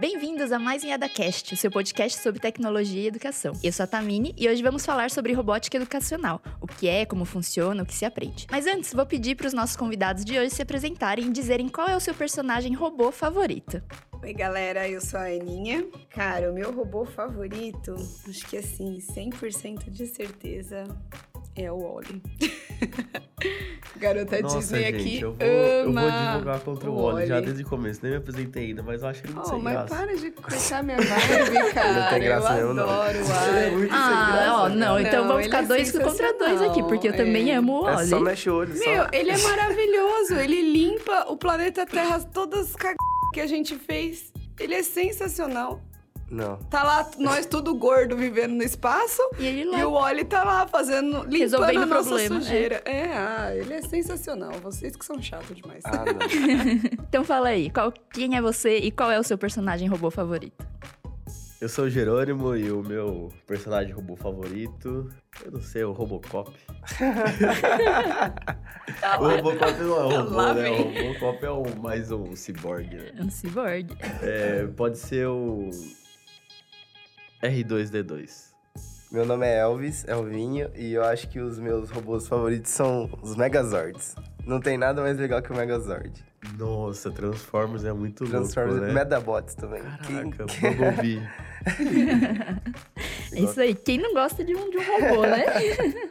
Bem-vindos a mais um EdaCast, o seu podcast sobre tecnologia e educação. Eu sou a Tamini e hoje vamos falar sobre robótica educacional, o que é, como funciona, o que se aprende. Mas antes, vou pedir para os nossos convidados de hoje se apresentarem e dizerem qual é o seu personagem robô favorito. Oi, galera, eu sou a Aninha. Cara, o meu robô favorito, acho que assim, 100% de certeza, é o Wally. Garota Nossa, Disney gente, aqui eu vou, eu ama vou divulgar contra o Wally já Wally. desde o começo. Nem me apresentei ainda, mas eu acho ele muito Oh, sem mas graça. para de cortar minha vibe, cara. tem graça eu nenhuma, não. adoro o Ele é Wally. muito sem Ah, graça, ó, não, então Não, vamos ele ficar é dois contra dois aqui, porque eu sensacional, também é. amo o É Wally. só mexe o olho, só. Meu, ele é maravilhoso. Ele limpa o planeta Terra, todas as cag... que a gente fez. Ele é sensacional. Não. Tá lá, nós tudo gordo vivendo no espaço. E ele lá. E o Wally tá lá fazendo, limpando Resolvendo a nossa problema, sujeira. É. ah, ele é sensacional. Vocês que são chatos demais. Ah, não. Então fala aí, qual, quem é você e qual é o seu personagem robô favorito? Eu sou o Jerônimo e o meu personagem robô favorito, eu não sei, é o Robocop. o Robocop não é um robô, Lá né? O Robocop é um, mais um cyborg, né? É um cyborg. É, pode ser o R2D2. Meu nome é Elvis, Elvinho, e eu acho que os meus robôs favoritos são os Megazords. Não tem nada mais legal que o Megazord. Nossa, Transformers é muito Transformers louco, né? Medabots também. Caraca, Quem- Bumblebee. É isso aí. Quem não gosta de um, de um robô, né?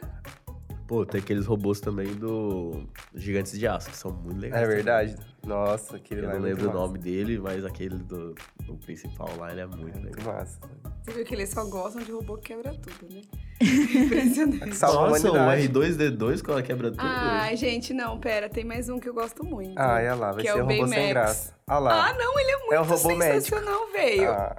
Pô, tem aqueles robôs também do Gigantes de Aço, que são muito legais. É também. Nossa, aquele Eu lá não é muito lembro o massa. nome dele, mas aquele do, do principal lá, ele é muito Muito legal. massa. Você viu que eles só gostam de robô que quebra tudo, né? Impressionante. Nossa, o humanidade. R2D2 quando ela quebra tudo. Ai, gente, não, pera. Tem mais um que eu gosto muito. Ah, olha lá, vai Que é ser o um robô sem graça. Olha lá. Ah, não, ele é muito É um robô sensacional, velho. Ah.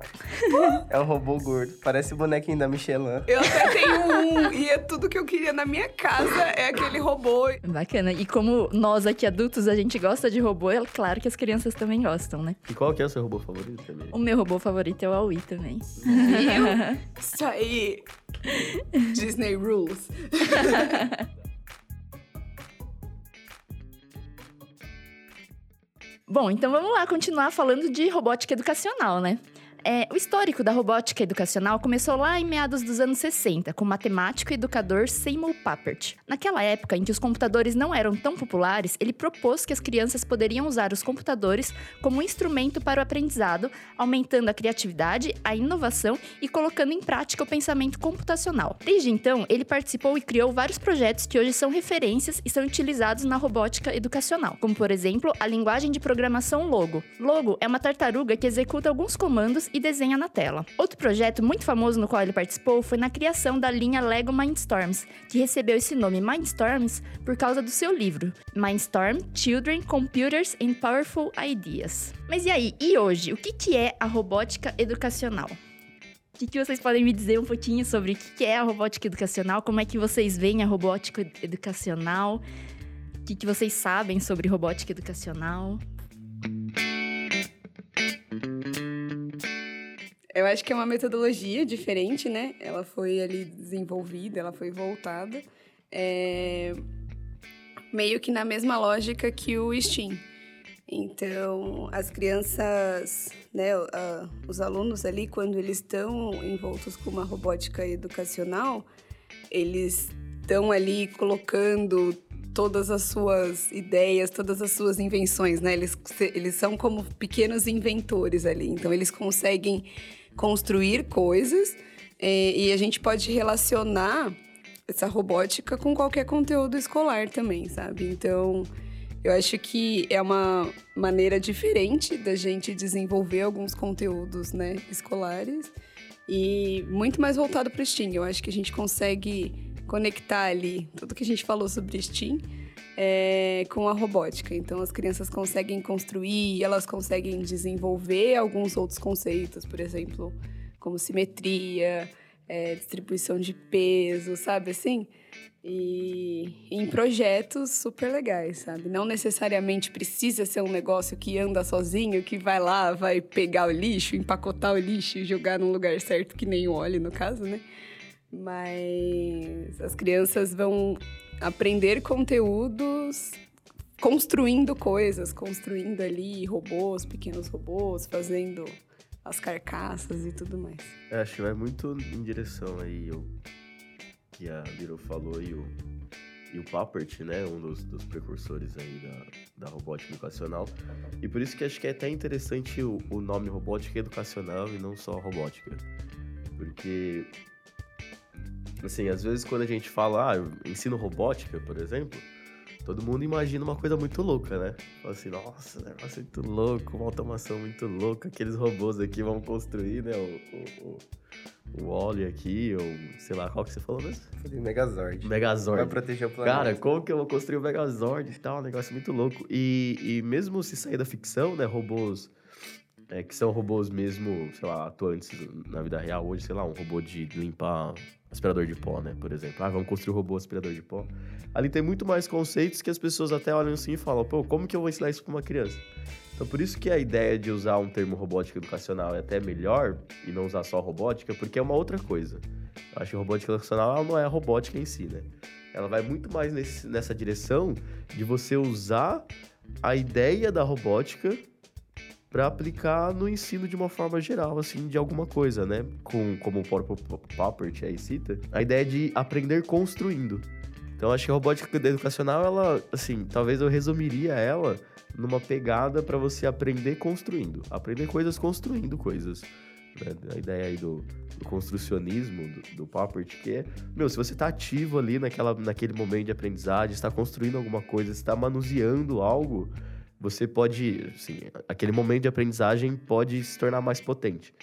é um robô gordo. Parece o bonequinho da Michelin. Eu até tenho um, e é tudo que eu queria na minha casa, é aquele robô. Bacana. E como nós aqui adultos, a gente gosta de robô, é claro que as crianças também gostam, né? E qual que é o seu robô favorito também? O meu robô favorito é o Aui também. Viu? Isso aí. Disney Rules. Bom, então vamos lá continuar falando de robótica educacional, né? É, o histórico da robótica educacional começou lá em meados dos anos 60, com o matemático e educador Seymour Papert. Naquela época, em que os computadores não eram tão populares, ele propôs que as crianças poderiam usar os computadores como instrumento para o aprendizado, aumentando a criatividade, a inovação e colocando em prática o pensamento computacional. Desde então, ele participou e criou vários projetos que hoje são referências e são utilizados na robótica educacional, como por exemplo a linguagem de programação Logo. Logo é uma tartaruga que executa alguns comandos e desenha na tela. Outro projeto muito famoso no qual ele participou foi na criação da linha Lego Mindstorms, que recebeu esse nome Mindstorms por causa do seu livro Mindstorm: Children, Computers and Powerful Ideas. Mas e aí, e hoje, o que que é a robótica educacional? O que, vocês podem me dizer um pouquinho sobre o que é a robótica educacional? Como é que vocês veem a robótica educacional? O que vocês sabem sobre robótica educacional? Eu acho que é uma metodologia diferente, né? Ela foi ali desenvolvida, ela foi voltada. é, Meio que na mesma lógica que o STEAM. Então, as crianças, né, a- os alunos ali, quando eles estão envoltos com uma robótica educacional, eles estão ali colocando todas as suas ideias, todas as suas invenções, né? Eles, eles são como pequenos inventores ali. Então, eles conseguem construir coisas eh, e a gente pode relacionar essa robótica com qualquer conteúdo escolar também, sabe? Então, eu acho que é uma maneira diferente da gente desenvolver alguns conteúdos, né, escolares e muito mais voltado para o STEAM. Eu acho que a gente consegue conectar ali tudo que a gente falou sobre STEAM é, com a robótica. Então, as crianças conseguem construir, elas conseguem desenvolver alguns outros conceitos, por exemplo, como simetria, é, distribuição de peso, sabe assim? E em projetos super legais, sabe? Não necessariamente precisa ser um negócio que anda sozinho, que vai lá, vai pegar o lixo, empacotar o lixo e jogar num lugar certo, que nem o óleo, no caso, né? Mas as crianças vão aprender conteúdos construindo coisas, construindo ali robôs, pequenos robôs, fazendo as carcaças e tudo mais. É, acho que vai muito em direção aí o que a Little falou e o, e o Papert, né? Um dos, dos precursores aí da, da robótica educacional. E por isso que acho que é até interessante o, o nome robótica educacional e não só robótica. Porque, assim, às vezes quando a gente fala, ah, ensino robótica, por exemplo, todo mundo imagina uma coisa muito louca, né? Fala assim, nossa, negócio muito louco, uma automação muito louca, aqueles robôs aqui vão construir, né? O, o, o, o Wally aqui, ou sei lá, qual que você falou mesmo? Falei Megazord. Megazord. Vai proteger o planeta. Cara, como que eu vou construir o Megazord e tal? Um negócio muito louco. E, e mesmo se sair da ficção, né? Robôs é, que são robôs mesmo, sei lá, atuantes na vida real hoje, sei lá, um robô de limpar aspirador de pó, né? Por exemplo. Ah, vamos construir um robô aspirador de pó. Ali tem muito mais conceitos que as pessoas até olham assim e falam, pô, como que eu vou ensinar isso para uma criança? Então, por isso que a ideia de usar um termo robótica educacional é até melhor e não usar só robótica, porque é uma outra coisa. Eu acho que robótica educacional não é a robótica em si, né? Ela vai muito mais nesse, nessa direção de você usar a ideia da robótica para aplicar no ensino de uma forma geral, assim, de alguma coisa, né? Com, como o próprio Papert aí cita, a ideia de aprender construindo. Então, acho que a robótica educacional, ela, assim, talvez eu resumiria ela numa pegada para você aprender construindo. Aprender coisas construindo coisas. Né? A ideia aí do, do construcionismo, do, do que é, meu, se você está ativo ali naquela, naquele momento de aprendizagem, está construindo alguma coisa, está manuseando algo, você pode, assim, aquele momento de aprendizagem pode se tornar mais potente.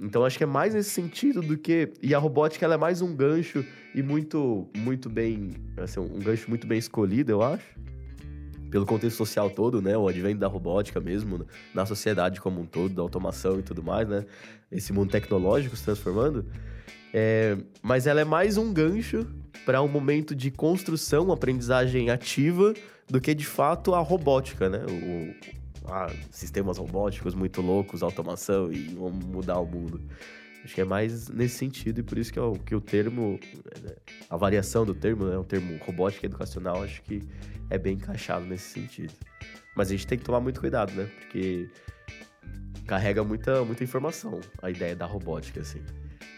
Então acho que é mais nesse sentido do que e a robótica ela é mais um gancho e muito muito bem, assim, um gancho muito bem escolhido, eu acho pelo contexto social todo, né? O advento da robótica mesmo, na sociedade como um todo, da automação e tudo mais, né? Esse mundo tecnológico se transformando. É, mas ela é mais um gancho para um momento de construção, aprendizagem ativa, do que de fato a robótica, né? O, sistemas robóticos muito loucos, automação e vamos mudar o mundo. Acho que é mais nesse sentido e por isso que, é o, que o termo, né, a variação do termo, né, o termo robótica educacional, acho que é bem encaixado nesse sentido. Mas a gente tem que tomar muito cuidado, né? Porque carrega muita, muita informação a ideia da robótica, assim.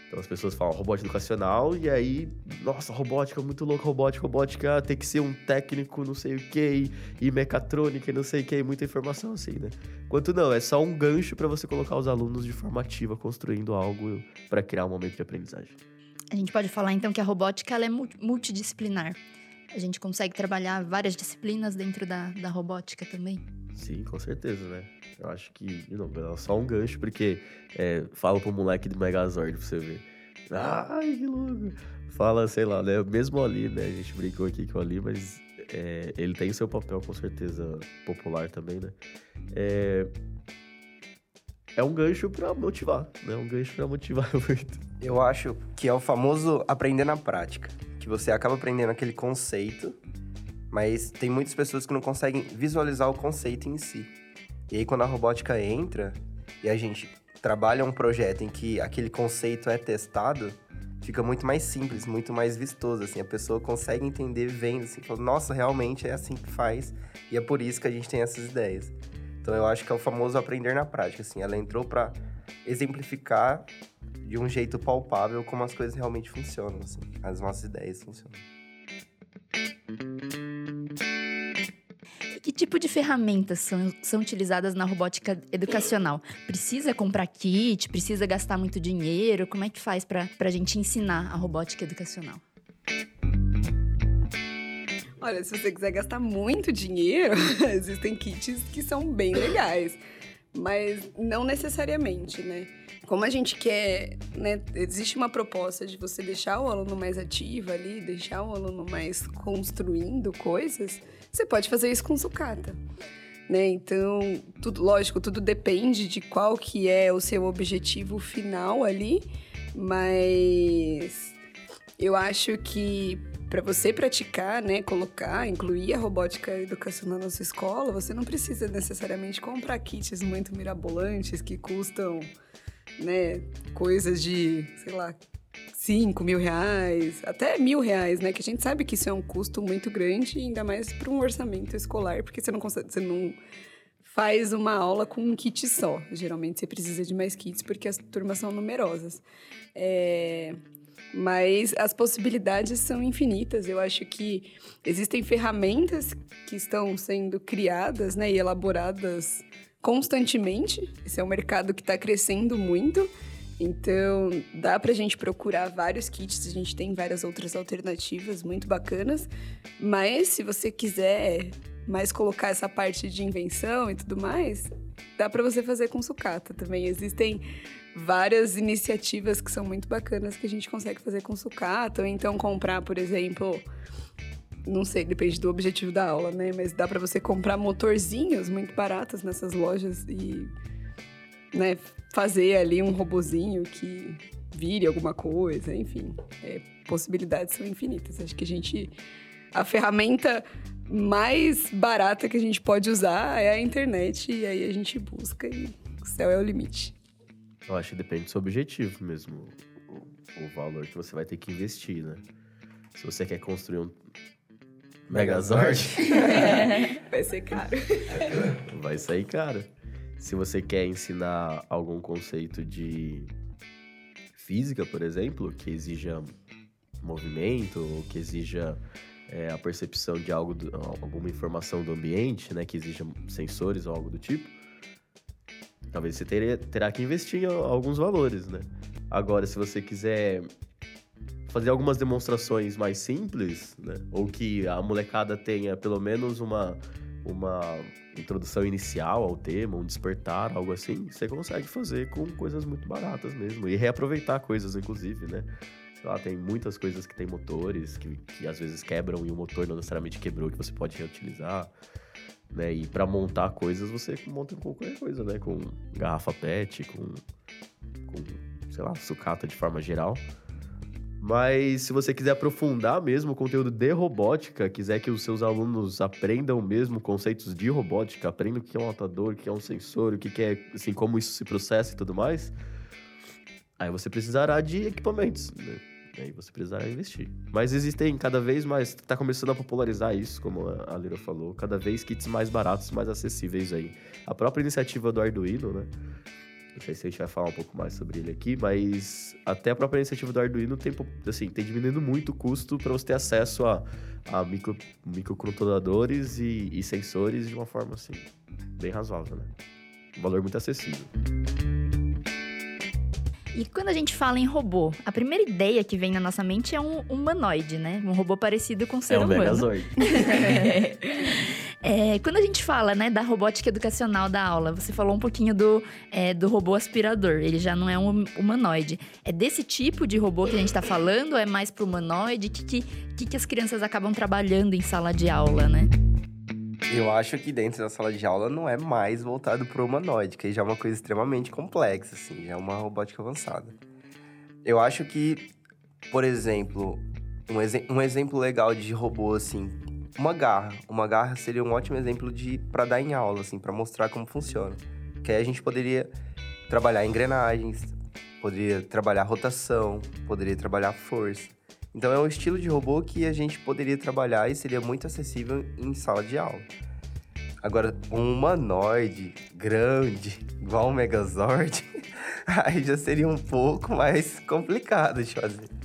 Então as pessoas falam robótica educacional e aí, nossa, robótica, muito louca, robótica, robótica, tem que ser um técnico, não sei o que, e, mecatrônica, e não sei o que, muita informação assim, né? Quanto não, é só um gancho para você colocar os alunos de forma ativa construindo algo para criar um momento de aprendizagem. A gente pode falar então que a robótica ela é multidisciplinar. A gente consegue trabalhar várias disciplinas dentro da, da robótica também. Sim, com certeza, né? Eu acho que, de novo, é só um gancho, porque é, fala pro moleque do Megazord pra você ver. Ai, que louco! Fala, sei lá, né? Mesmo ali, né? A gente brincou aqui com Ali, mas é, ele tem seu papel, com certeza, popular também, né? É, é um gancho pra motivar, né? Um gancho pra motivar muito. Eu acho que é o famoso aprender na prática. Que você acaba aprendendo aquele conceito, mas tem muitas pessoas que não conseguem visualizar o conceito em si. E aí, quando a robótica entra e a gente trabalha um projeto em que aquele conceito é testado, fica muito mais simples, muito mais vistoso, assim. A pessoa consegue entender vendo, assim, fala, nossa, realmente é assim que faz e é por isso que a gente tem essas ideias. Então, eu acho que é o famoso aprender na prática, assim. Ela entrou para exemplificar de um jeito palpável como as coisas realmente funcionam, assim. As nossas ideias funcionam. Tipo de ferramentas são, são utilizadas na robótica educacional? Precisa comprar kit? Precisa gastar muito dinheiro? Como é que faz para a gente ensinar a robótica educacional? Olha, se você quiser gastar muito dinheiro, existem kits que são bem legais, mas não necessariamente, né? Como a gente quer, né? Existe uma proposta de você deixar o aluno mais ativo ali, deixar o aluno mais construindo coisas. Você pode fazer isso com sucata. Né? Então, tudo, lógico, tudo depende de qual que é o seu objetivo final ali, mas eu acho que para você praticar, né, colocar, incluir a robótica educacional na sua escola, você não precisa necessariamente comprar kits muito mirabolantes que custam, né, coisas de, sei lá, 5 mil reais, até mil reais, né? Que a gente sabe que isso é um custo muito grande, ainda mais para um orçamento escolar, porque você não consegue, você não faz uma aula com um kit só. Geralmente você precisa de mais kits porque as turmas são numerosas. É... Mas as possibilidades são infinitas. Eu acho que existem ferramentas que estão sendo criadas né, e elaboradas constantemente. Esse é um mercado que está crescendo muito. Então, dá para a gente procurar vários kits, a gente tem várias outras alternativas muito bacanas. Mas se você quiser mais colocar essa parte de invenção e tudo mais, dá para você fazer com sucata também. Existem várias iniciativas que são muito bacanas que a gente consegue fazer com sucata, ou então comprar, por exemplo, não sei, depende do objetivo da aula, né? Mas dá para você comprar motorzinhos muito baratos nessas lojas e né, fazer ali um robozinho que vire alguma coisa, enfim. É, possibilidades são infinitas. Acho que a gente. A ferramenta mais barata que a gente pode usar é a internet, e aí a gente busca e o céu é o limite. Eu acho que depende do seu objetivo mesmo, o, o valor que você vai ter que investir, né? Se você quer construir um Megazord, vai ser caro. vai sair caro. Se você quer ensinar algum conceito de física, por exemplo, que exija movimento, ou que exija é, a percepção de algo, do, alguma informação do ambiente, né, que exija sensores ou algo do tipo, talvez você teria, terá que investir em alguns valores, né? Agora, se você quiser fazer algumas demonstrações mais simples, né, ou que a molecada tenha pelo menos uma uma introdução inicial ao tema, um despertar, algo assim, você consegue fazer com coisas muito baratas mesmo. E reaproveitar coisas, inclusive, né? Sei lá, tem muitas coisas que tem motores, que, que às vezes quebram e o motor não necessariamente quebrou, que você pode reutilizar. Né? E para montar coisas, você monta com qualquer coisa, né? Com garrafa PET, com, com sei lá, sucata de forma geral. Mas se você quiser aprofundar mesmo o conteúdo de robótica, quiser que os seus alunos aprendam mesmo conceitos de robótica, aprendam o que é um atador, o que é um sensor, o que é, assim, como isso se processa e tudo mais, aí você precisará de equipamentos, né? Aí você precisará investir. Mas existem cada vez mais, está começando a popularizar isso, como a Lira falou, cada vez kits mais baratos, mais acessíveis aí. A própria iniciativa do Arduino, né? Não sei se a gente vai falar um pouco mais sobre ele aqui, mas até a própria iniciativa do Arduino tem, assim, tem diminuindo muito o custo para você ter acesso a, a micro, microcontroladores e, e sensores de uma forma assim, bem razoável, né? Um valor muito acessível. E quando a gente fala em robô, a primeira ideia que vem na nossa mente é um humanoide, né? Um robô parecido com um ser é um humano. Megazord. É, quando a gente fala né, da robótica educacional da aula, você falou um pouquinho do, é, do robô aspirador. Ele já não é um humanoide. É desse tipo de robô que a gente está falando? Ou é mais para humanoide? O que, que, que as crianças acabam trabalhando em sala de aula, né? Eu acho que dentro da sala de aula não é mais voltado para o humanoide, que já é uma coisa extremamente complexa, assim, já é uma robótica avançada. Eu acho que, por exemplo, um, ex um exemplo legal de robô, assim, uma garra. Uma garra seria um ótimo exemplo de para dar em aula, assim, para mostrar como funciona. Que aí a gente poderia trabalhar engrenagens, poderia trabalhar rotação, poderia trabalhar força. Então é um estilo de robô que a gente poderia trabalhar e seria muito acessível em sala de aula. Agora, um humanoide grande, igual um Megazord, aí já seria um pouco mais complicado de fazer.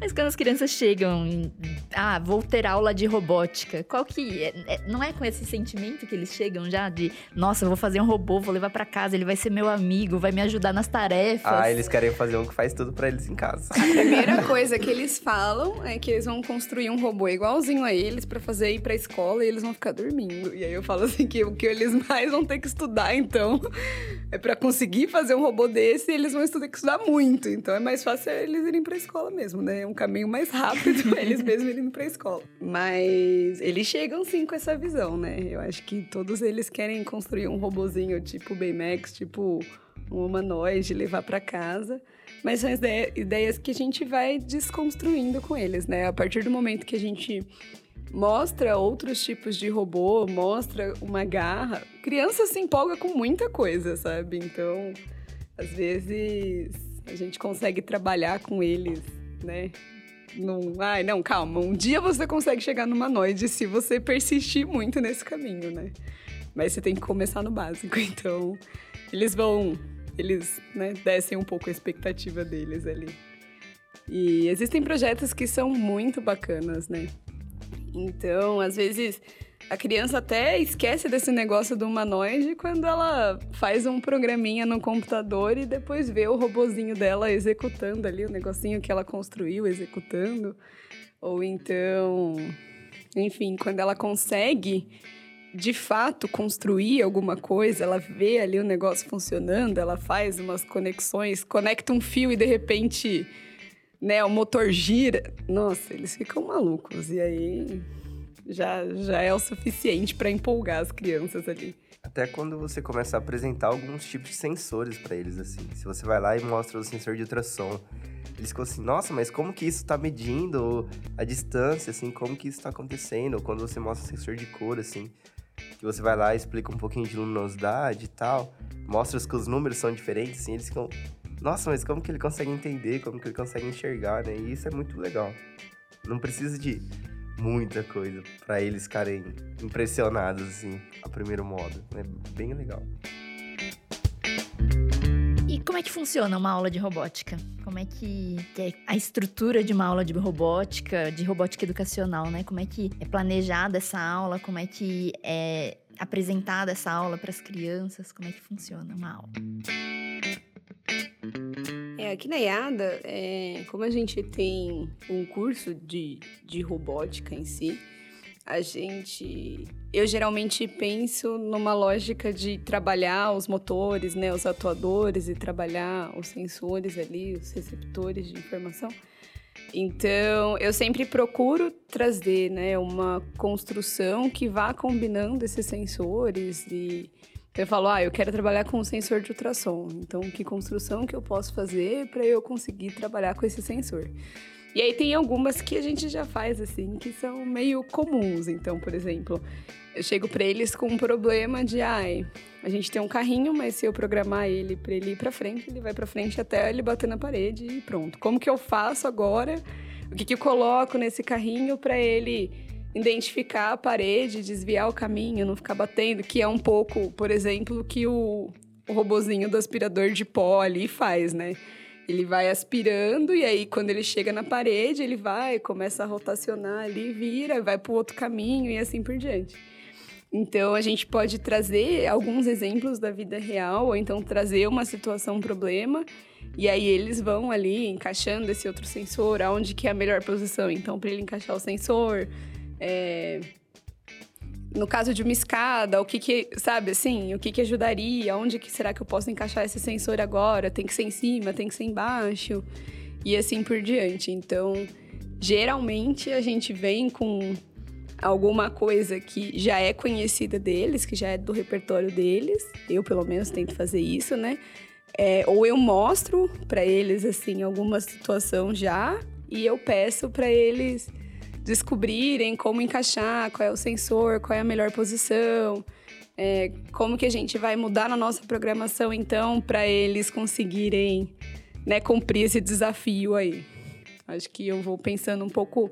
Mas quando as crianças chegam em, ah, vou ter aula de robótica, qual que é, é, não é com esse sentimento que eles chegam já de, nossa, eu vou fazer um robô, vou levar para casa, ele vai ser meu amigo, vai me ajudar nas tarefas. Ah, eles querem fazer um que faz tudo para eles em casa. A primeira coisa que eles falam é que eles vão construir um robô igualzinho a eles para fazer ir para escola e eles vão ficar dormindo. E aí eu falo assim que o que eles mais vão ter que estudar então é para conseguir fazer um robô desse, eles vão ter que estudar muito. Então é mais fácil eles irem para escola mesmo, né? Um caminho mais rápido eles mesmos indo pra escola. Mas eles chegam sim com essa visão, né? Eu acho que todos eles querem construir um robozinho tipo Baymax, tipo um humanoide, levar para casa. Mas são ideias que a gente vai desconstruindo com eles, né? A partir do momento que a gente mostra outros tipos de robô, mostra uma garra, criança se empolga com muita coisa, sabe? Então, às vezes a gente consegue trabalhar com eles né? Não, ai, não, calma. Um dia você consegue chegar numa noide se você persistir muito nesse caminho, né? Mas você tem que começar no básico. Então, eles vão. Eles né, descem um pouco a expectativa deles ali. E existem projetos que são muito bacanas, né? Então, às vezes, a criança até esquece desse negócio do humanoide quando ela faz um programinha no computador e depois vê o robozinho dela executando ali o negocinho que ela construiu, executando. Ou então, enfim, quando ela consegue de fato construir alguma coisa, ela vê ali o negócio funcionando, ela faz umas conexões, conecta um fio e de repente, né, o motor gira. Nossa, eles ficam malucos. E aí já, já é o suficiente para empolgar as crianças ali. Até quando você começa a apresentar alguns tipos de sensores para eles, assim. Se você vai lá e mostra o sensor de ultrassom, eles ficam assim, nossa, mas como que isso está medindo a distância, assim, como que isso está acontecendo? Ou quando você mostra o sensor de cor, assim, que você vai lá e explica um pouquinho de luminosidade e tal, mostra que os números são diferentes, assim, eles ficam, nossa, mas como que ele consegue entender, como que ele consegue enxergar, né? E isso é muito legal. Não precisa de muita coisa para eles ficarem impressionados, assim, a primeiro modo. É bem legal. E como é que funciona uma aula de robótica? Como é que, que, é a estrutura de uma aula de robótica, de robótica educacional, né? Como é que é planejada essa aula? Como é que é apresentada essa aula para as crianças? Como é que funciona uma aula? É, aqui na IADA, é, como a gente tem um curso de, de robótica em si, a gente. Eu geralmente penso numa lógica de trabalhar os motores, né, os atuadores e trabalhar os sensores ali, os receptores de informação. Então, eu sempre procuro trazer, né, uma construção que vá combinando esses sensores e eu falo, ah, eu quero trabalhar com um sensor de ultrassom. Então, que construção que eu posso fazer para eu conseguir trabalhar com esse sensor? E aí tem algumas que a gente já faz assim, que são meio comuns. Então, por exemplo, eu chego para eles com um problema de, ai, a gente tem um carrinho, mas se eu programar ele para ele ir para frente, ele vai para frente até ele bater na parede e pronto. Como que eu faço agora? O que, que eu coloco nesse carrinho para ele identificar a parede, desviar o caminho, não ficar batendo, que é um pouco, por exemplo, que o, o robozinho do aspirador de pó ali faz, né? Ele vai aspirando e aí quando ele chega na parede, ele vai, começa a rotacionar ali, vira, vai para o outro caminho e assim por diante. Então a gente pode trazer alguns exemplos da vida real ou então trazer uma situação, um problema e aí eles vão ali encaixando esse outro sensor, aonde que é a melhor posição. Então para ele encaixar o sensor, é, no caso de uma escada, o que que, sabe, assim, o que que ajudaria? Onde que será que eu posso encaixar esse sensor agora? Tem que ser em cima, tem que ser embaixo e assim por diante. Então, geralmente a gente vem com alguma coisa que já é conhecida deles, que já é do repertório deles. Eu, pelo menos, tento fazer isso, né? É, ou eu mostro para eles, assim, alguma situação já e eu peço para eles descobrirem como encaixar, qual é o sensor, qual é a melhor posição, é, como que a gente vai mudar na nossa programação então para eles conseguirem né, cumprir esse desafio aí. Acho que eu vou pensando um pouco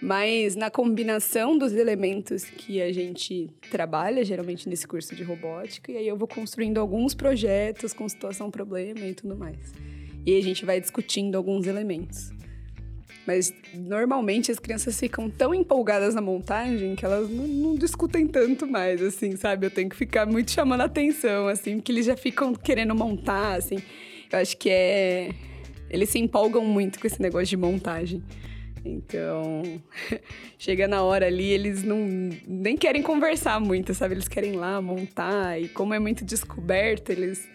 mais na combinação dos elementos que a gente trabalha, geralmente nesse curso de robótica, e aí eu vou construindo alguns projetos com situação problema e tudo mais. E a gente vai discutindo alguns elementos. Mas normalmente as crianças ficam tão empolgadas na montagem que elas não, não, discutem tanto mais, assim, sabe? Eu tenho que ficar muito chamando a atenção, assim, porque eles já ficam querendo montar, assim. Eu acho que é. Eles se empolgam muito com esse negócio de montagem. Então, chega na hora ali, eles não nem querem conversar muito, sabe? Eles querem lá montar e como é muito descoberto, eles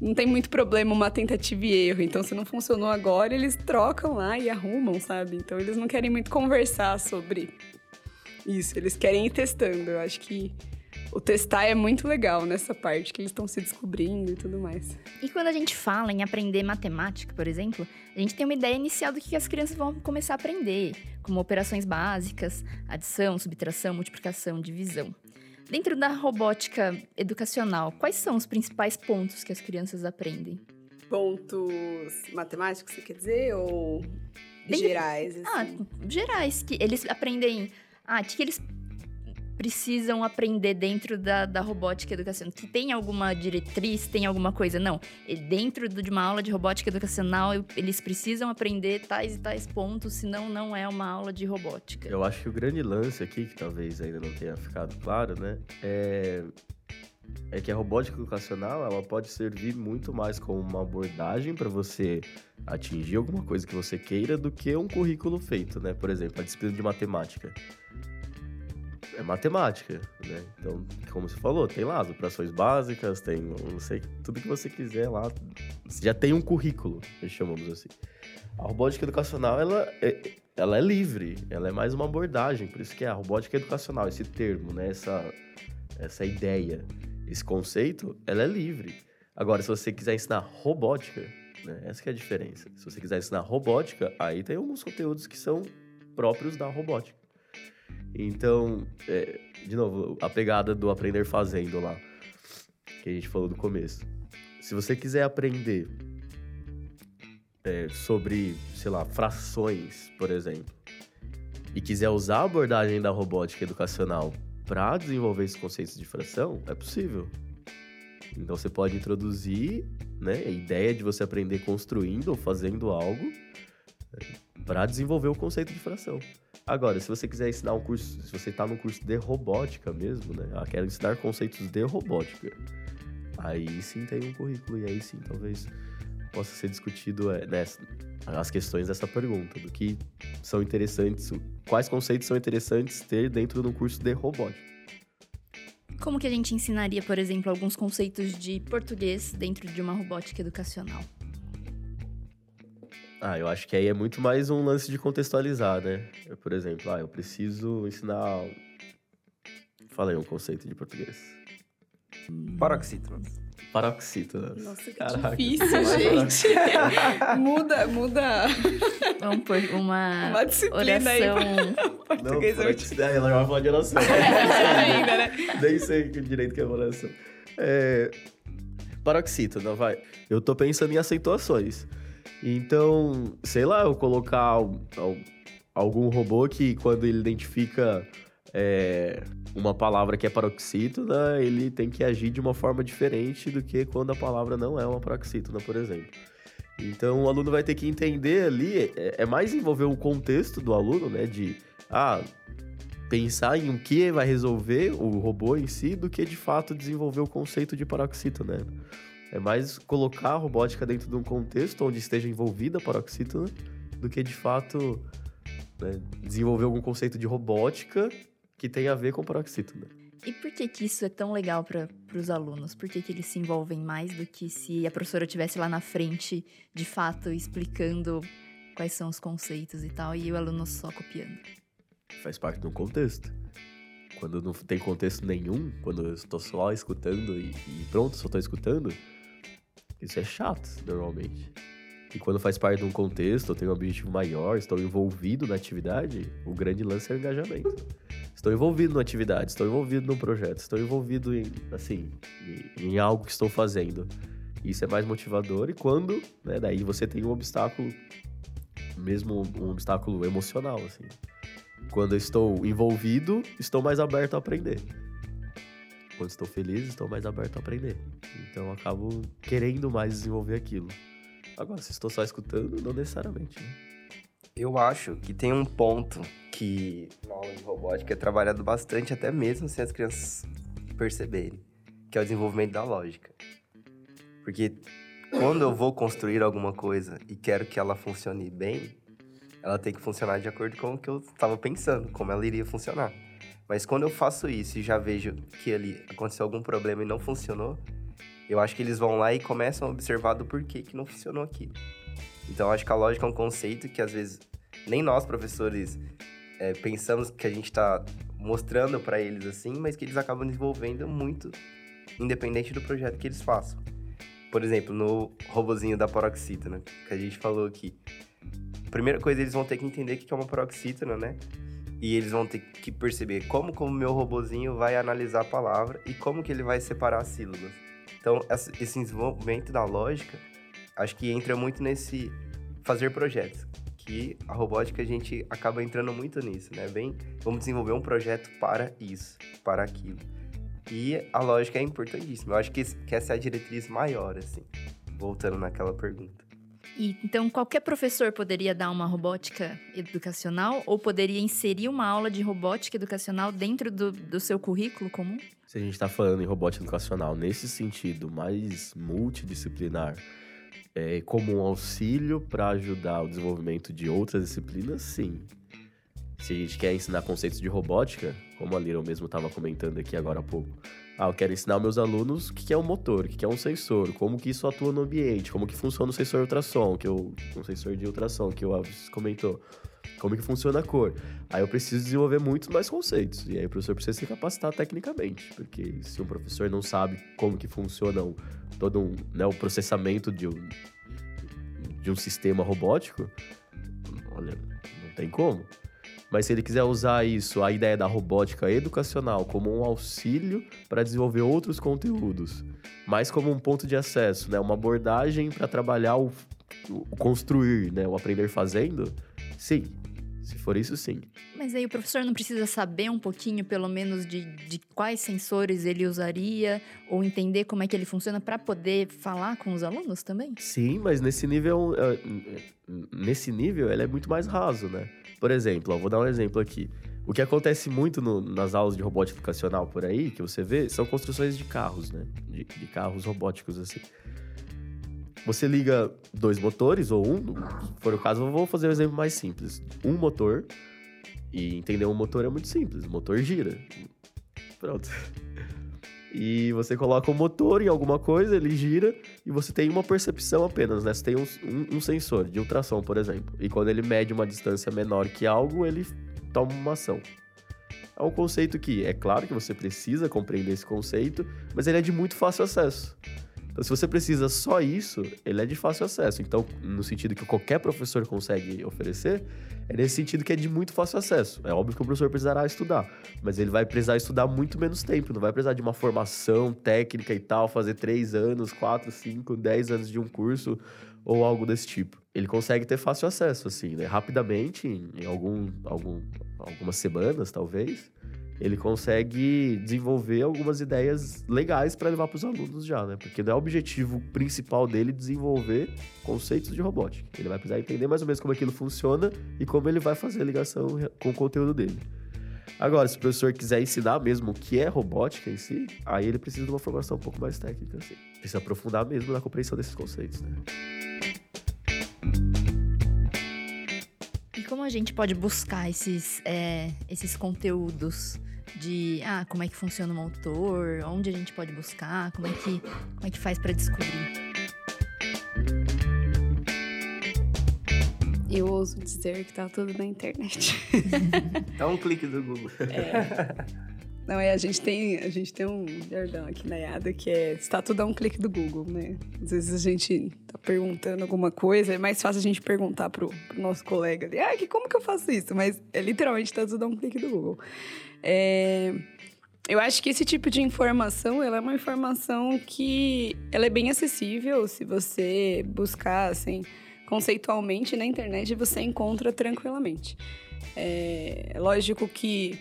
não tem muito problema uma tentativa e erro. Então, se não funcionou agora, eles trocam lá e arrumam, sabe? Então, eles não querem muito conversar sobre isso. Eles querem ir testando. Eu acho que o testar é muito legal nessa parte, que eles estão se descobrindo e tudo mais. E quando a gente fala em aprender matemática, por exemplo, a gente tem uma ideia inicial do que as crianças vão começar a aprender, como operações básicas, adição, subtração, multiplicação, divisão. Dentro da robótica educacional, quais são os principais pontos que as crianças aprendem? Pontos matemáticos, você quer dizer? Ou Dentro... gerais? Ah, assim? Ah, gerais, que eles aprendem. Ah, que eles precisam aprender dentro da, da robótica educacional? Que tem alguma diretriz, tem alguma coisa? Não. E dentro de uma aula de robótica educacional, eles precisam aprender tais e tais pontos, senão não é uma aula de robótica. Eu acho que o grande lance aqui, que talvez ainda não tenha ficado claro, né? É, é que a robótica educacional ela pode servir muito mais como uma abordagem para você atingir alguma coisa que você queira do que um currículo feito, né? Por exemplo, a disciplina de matemática. É matemática, né? Então, como você falou, tem lá as operações básicas, tem não sei, tudo que você quiser lá. Já tem um currículo, chamamos assim. A robótica educacional, ela é, ela é livre, ela é mais uma abordagem, por isso que é a robótica educacional, esse termo, né? Essa, essa ideia, esse conceito, ela é livre. Agora, se você quiser ensinar robótica, né? Essa é a diferença. Se você quiser ensinar robótica, aí tem alguns conteúdos que são próprios da robótica. Então, é, de novo, a pegada do aprender fazendo lá, que a gente falou do começo. Se você quiser aprender é, sobre, sei lá, frações, por exemplo, e quiser usar a abordagem da robótica educacional para desenvolver esses conceitos de fração, é possível. Então você pode introduzir né, a ideia de você aprender construindo ou fazendo algo para desenvolver o conceito de fração. Agora, se você quiser ensinar um curso, se você está num curso de robótica mesmo, né? Ah, quero ensinar conceitos de robótica. Aí sim tem um currículo e aí sim talvez possa ser discutido é, nessa, as questões dessa pergunta, do que são interessantes, quais conceitos são interessantes ter dentro de um curso de robótica. Como que a gente ensinaria, por exemplo, alguns conceitos de português dentro de uma robótica educacional? Ah, eu acho que aí é muito mais um lance de contextualizar, né? Eu, por exemplo, ah, eu preciso ensinar. Falei um conceito de português. Paroxítono. Paroxítonas. Nossa, que Caraca. difícil, gente. muda, muda Vamos por uma, uma disciplina aí. oração. pra Português é muito paroxítono. É, ela vai falar de oração. ainda, né? Nem sei que direito que é oração. É... Paroxítono, vai. Eu tô pensando em acentuações. Então, sei lá, eu colocar al- al- algum robô que quando ele identifica é, uma palavra que é paroxítona, ele tem que agir de uma forma diferente do que quando a palavra não é uma paroxítona, por exemplo. Então, o aluno vai ter que entender ali, é, é mais envolver o contexto do aluno, né, de, ah, pensar em o que vai resolver o robô em si do que de fato desenvolver o conceito de paroxítona. Né? É mais colocar a robótica dentro de um contexto onde esteja envolvida a paroxítona do que de fato né, desenvolver algum conceito de robótica que tenha a ver com paroxítona. E por que que isso é tão legal para os alunos? Por que, que eles se envolvem mais do que se a professora estivesse lá na frente, de fato, explicando quais são os conceitos e tal, e o aluno só copiando? Faz parte de um contexto. Quando não tem contexto nenhum, quando eu estou só escutando e, e pronto, só estou escutando, isso é chato, normalmente. E quando faz parte de um contexto, eu tenho um objetivo maior, estou envolvido na atividade, o grande lance é o engajamento. Estou envolvido na atividade, estou envolvido num projeto, estou envolvido em, assim, em, em algo que estou fazendo. Isso é mais motivador e quando, né, daí você tem um obstáculo, mesmo um obstáculo emocional, assim. Quando eu estou envolvido, estou mais aberto a aprender. Quando estou feliz, estou mais aberto a aprender. Então eu acabo querendo mais desenvolver aquilo. Agora, se estou só escutando, não necessariamente. Né? Eu acho que tem um ponto que na aula de robótica é trabalhado bastante, até mesmo sem as crianças perceberem, que é o desenvolvimento da lógica. Porque quando eu vou construir alguma coisa e quero que ela funcione bem, ela tem que funcionar de acordo com o que eu estava pensando, como ela iria funcionar. Mas quando eu faço isso e já vejo que ali aconteceu algum problema e não funcionou, eu acho que eles vão lá e começam a observar do porquê que não funcionou aquilo. Então, acho que a lógica é um conceito que às vezes nem nós, professores, é, pensamos que a gente está mostrando para eles assim, mas que eles acabam desenvolvendo muito, independente do projeto que eles façam. Por exemplo, no robozinho da paroxítona, que a gente falou aqui. A primeira coisa, eles vão ter que entender o que é uma paroxítona, né? E eles vão ter que perceber como o meu robozinho vai analisar a palavra e como que ele vai separar as sílabas. Então, esse desenvolvimento da lógica, acho que entra muito nesse fazer projetos. Que que a robótica a gente acaba entrando muito nisso, né? Bem, vamos desenvolver um projeto para isso, para aquilo. E a lógica é importantíssima. Eu acho que, que essa é a diretriz maior, assim. Voltando naquela pergunta. E, então, qualquer professor poderia dar uma robótica educacional ou poderia inserir uma aula de robótica educacional dentro do, do seu currículo comum? Se a gente está falando em robótica educacional nesse sentido mais multidisciplinar, é, como um auxílio para ajudar o desenvolvimento de outras disciplinas, sim. Se a gente quer ensinar conceitos de robótica, como a Lira mesmo estava comentando aqui agora há pouco, ah, eu quero ensinar meus alunos o que é um motor, o que é um sensor, como que isso atua no ambiente, como que funciona o sensor ultrassom, que eu, um sensor de ultrassom que o Alves comentou, como que funciona a cor. Aí eu preciso desenvolver muitos mais conceitos, e aí o professor precisa se capacitar tecnicamente, porque se um professor não sabe como que funciona um, todo um, né, o processamento de um, de um sistema robótico, olha, não tem como. Mas se ele quiser usar isso, a ideia da robótica educacional, como um auxílio para desenvolver outros conteúdos, mais como um ponto de acesso, né? Uma abordagem para trabalhar o, o, construir, né? O aprender fazendo, sim. Se for isso, sim. Mas aí o professor não precisa saber um pouquinho, pelo menos, de, de quais sensores ele usaria ou entender como é que ele funciona para poder falar com os alunos também? Sim, mas nesse nível, é, nesse nível, ele é muito mais raso, né? Por exemplo, ó, vou dar um exemplo aqui. O que acontece muito no, nas aulas de robótica educacional por aí, que você vê, são construções de carros, né? De, de, carros robóticos, assim. Você liga dois motores, ou um, se for o caso, eu vou fazer um exemplo mais simples. Um motor, e entender um motor é muito simples. O motor gira. Pronto. E você coloca o motor em alguma coisa, ele gira e você tem uma percepção apenas, né? Você tem um, um, um, sensor de ultrassom, por exemplo. E quando ele mede uma distância menor que algo, ele toma uma ação. É um conceito que, é claro que você precisa compreender esse conceito, mas ele é de muito fácil acesso. Então, se você precisa só isso, ele é de fácil acesso. Então, no sentido que qualquer professor consegue oferecer, é nesse sentido que é de muito fácil acesso. É óbvio que o professor precisará estudar, mas ele vai precisar estudar muito menos tempo, não vai precisar de uma formação técnica e tal, fazer três anos, quatro, cinco, dez anos de um curso ou algo desse tipo. Ele consegue ter fácil acesso, assim, né? Rapidamente, em algum, algum, algumas semanas, talvez ele consegue desenvolver algumas ideias legais para levar para os alunos já, né? Porque não é o objetivo principal dele desenvolver conceitos de robótica. Ele vai precisar entender mais ou menos como aquilo funciona e como ele vai fazer a ligação com o conteúdo dele. Agora, se o professor quiser ensinar mesmo o que é robótica em si, aí ele precisa de uma formação um pouco mais técnica, assim. Precisa aprofundar mesmo na compreensão desses conceitos, né? E como a gente pode buscar esses, é, esses conteúdos? De ah, como é que funciona o motor, onde a gente pode buscar, como é que, como é que faz para descobrir. Eu ouso dizer que tá tudo na internet. Dá um clique do Google. É. Não, é, a gente tem, a gente tem um jargão aqui na IADA que é está tudo a um clique do Google, né? Às vezes a gente tá perguntando alguma coisa, é mais fácil a gente perguntar pro, pro nosso colega ali, ah, que, como que eu faço isso? Mas é literalmente está tudo a um clique do Google. É, eu acho que esse tipo de informação, ela é uma informação que ela é bem acessível se você buscar, assim, conceitualmente na internet, você encontra tranquilamente. É lógico que,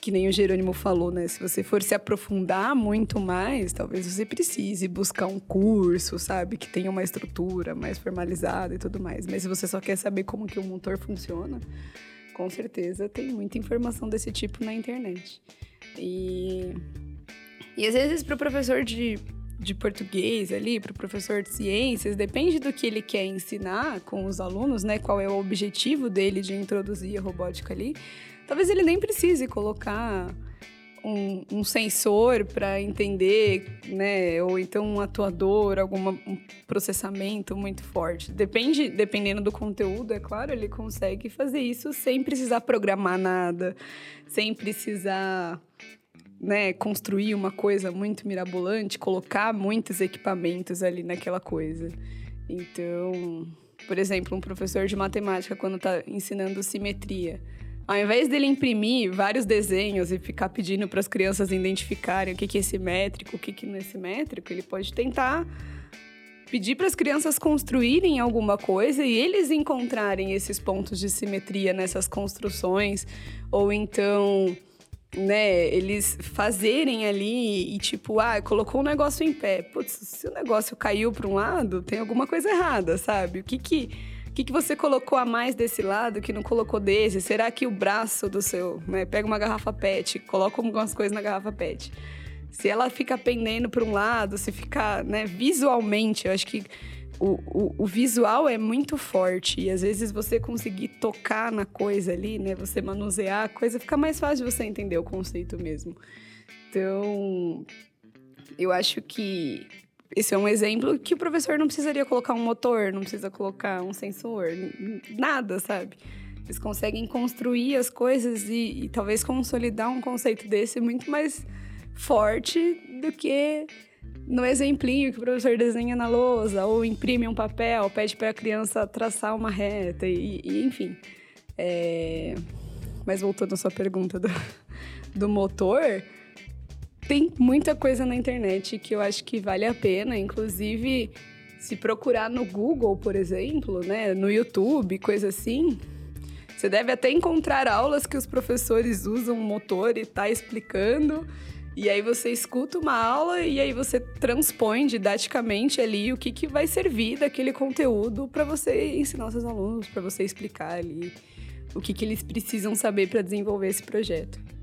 que nem o Jerônimo falou, né? Se você for se aprofundar muito mais, talvez você precise buscar um curso, sabe? Que tenha uma estrutura mais formalizada e tudo mais. Mas se você só quer saber como que o motor funciona, com certeza tem muita informação desse tipo na internet. E, e às vezes para o professor de, de português ali, para o professor de ciências, depende do que ele quer ensinar com os alunos, né? Qual é o objetivo dele de introduzir a robótica ali. Talvez ele nem precise colocar um, um sensor para entender, né? Ou então um atuador, algum um processamento muito forte. Depende, dependendo do conteúdo, é claro, ele consegue fazer isso sem precisar programar nada, sem precisar né, construir uma coisa muito mirabolante, colocar muitos equipamentos ali naquela coisa. Então, por exemplo, um professor de matemática, quando está ensinando simetria, ao invés dele imprimir vários desenhos e ficar pedindo para as crianças identificarem o que, que é simétrico, o que, que não é simétrico, ele pode tentar pedir para as crianças construírem alguma coisa e eles encontrarem esses pontos de simetria nessas construções, ou então, né, eles fazerem ali e tipo, ah, colocou um negócio em pé. Putz, se o negócio caiu para um lado, tem alguma coisa errada, sabe? O que que que, que você colocou a mais desse lado que não colocou desse? Será que o braço do seu. Né, pega uma garrafa PET, coloca algumas coisas na garrafa PET se ela fica pendendo para um lado, se fica, né, visualmente, eu acho que o, o, o, visual é muito forte e às vezes você conseguir tocar na coisa ali, né, você manusear a coisa, fica mais fácil você entender o conceito mesmo. Então, eu acho que esse é um exemplo que o professor não precisaria colocar um motor, não precisa colocar um sensor, nada, sabe? Eles conseguem construir as coisas e, e talvez consolidar um conceito desse muito mais forte do que no exemplinho que o professor desenha na lousa, ou imprime um papel, pede para a criança traçar uma reta, e, e enfim. É... Mas voltando à sua pergunta do, do motor, tem muita coisa na internet que eu acho que vale a pena, inclusive se procurar no Google, por exemplo, né, no YouTube, coisa assim, você deve até encontrar aulas que os professores usam motor e tá explicando. E aí você escuta uma aula e aí você transpõe didaticamente ali o que, que vai servir daquele conteúdo para você ensinar os seus alunos, para você explicar ali o que, que eles precisam saber para desenvolver esse projeto.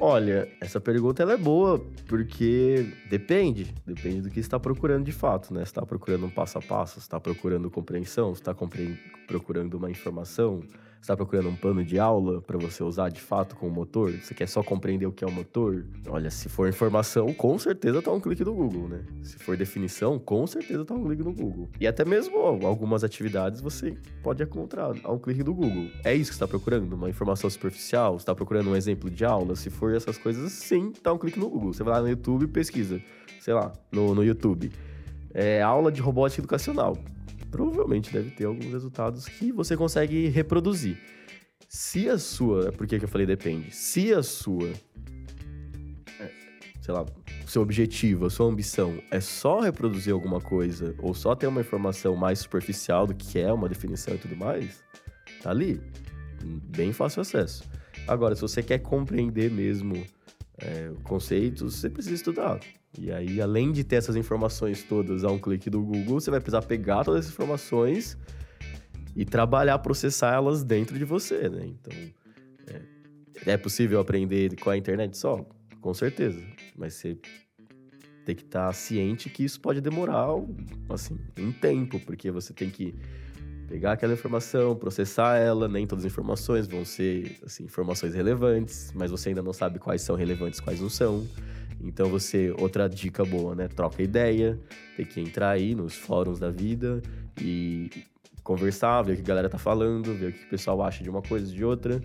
Olha, essa pergunta ela é boa porque depende, depende do que está procurando de fato, né? Está procurando um passo a passo, está procurando compreensão, está procurando uma informação, está procurando um plano de aula para você usar de fato com o motor? Você quer só compreender o que é o motor? Olha, se for informação, com certeza tá um clique no Google, né? Se for definição, com certeza tá um clique no Google. E até mesmo algumas atividades você pode encontrar a um clique do Google. É isso que está procurando? Uma informação superficial? Está procurando um exemplo de aula? Se for essas coisas, sim, tá um clique no Google. Você vai lá no YouTube e pesquisa, sei lá, no, no YouTube. É, aula de robótica educacional provavelmente deve ter alguns resultados que você consegue reproduzir. Se a sua, por que eu falei depende? Se a sua, é, sei lá, seu objetivo, a sua ambição é só reproduzir alguma coisa ou só ter uma informação mais superficial do que é uma definição e tudo mais, tá ali, bem fácil acesso. Agora, se você quer compreender mesmo é, conceitos, você precisa estudar. E aí, além de ter essas informações todas a um clique do Google, você vai precisar pegar todas essas informações e trabalhar, processar elas dentro de você, né? Então, é, é possível aprender com a internet só? Com certeza. Mas você tem que estar ciente que isso pode demorar, assim, um tempo, porque você tem que pegar aquela informação, processar ela, nem todas as informações vão ser, assim, informações relevantes, mas você ainda não sabe quais são relevantes, quais não são. Então você, outra dica boa, né? Troca ideia, tem que entrar aí nos fóruns da vida e conversar, ver o que a galera tá falando, ver o que o pessoal acha de uma coisa de outra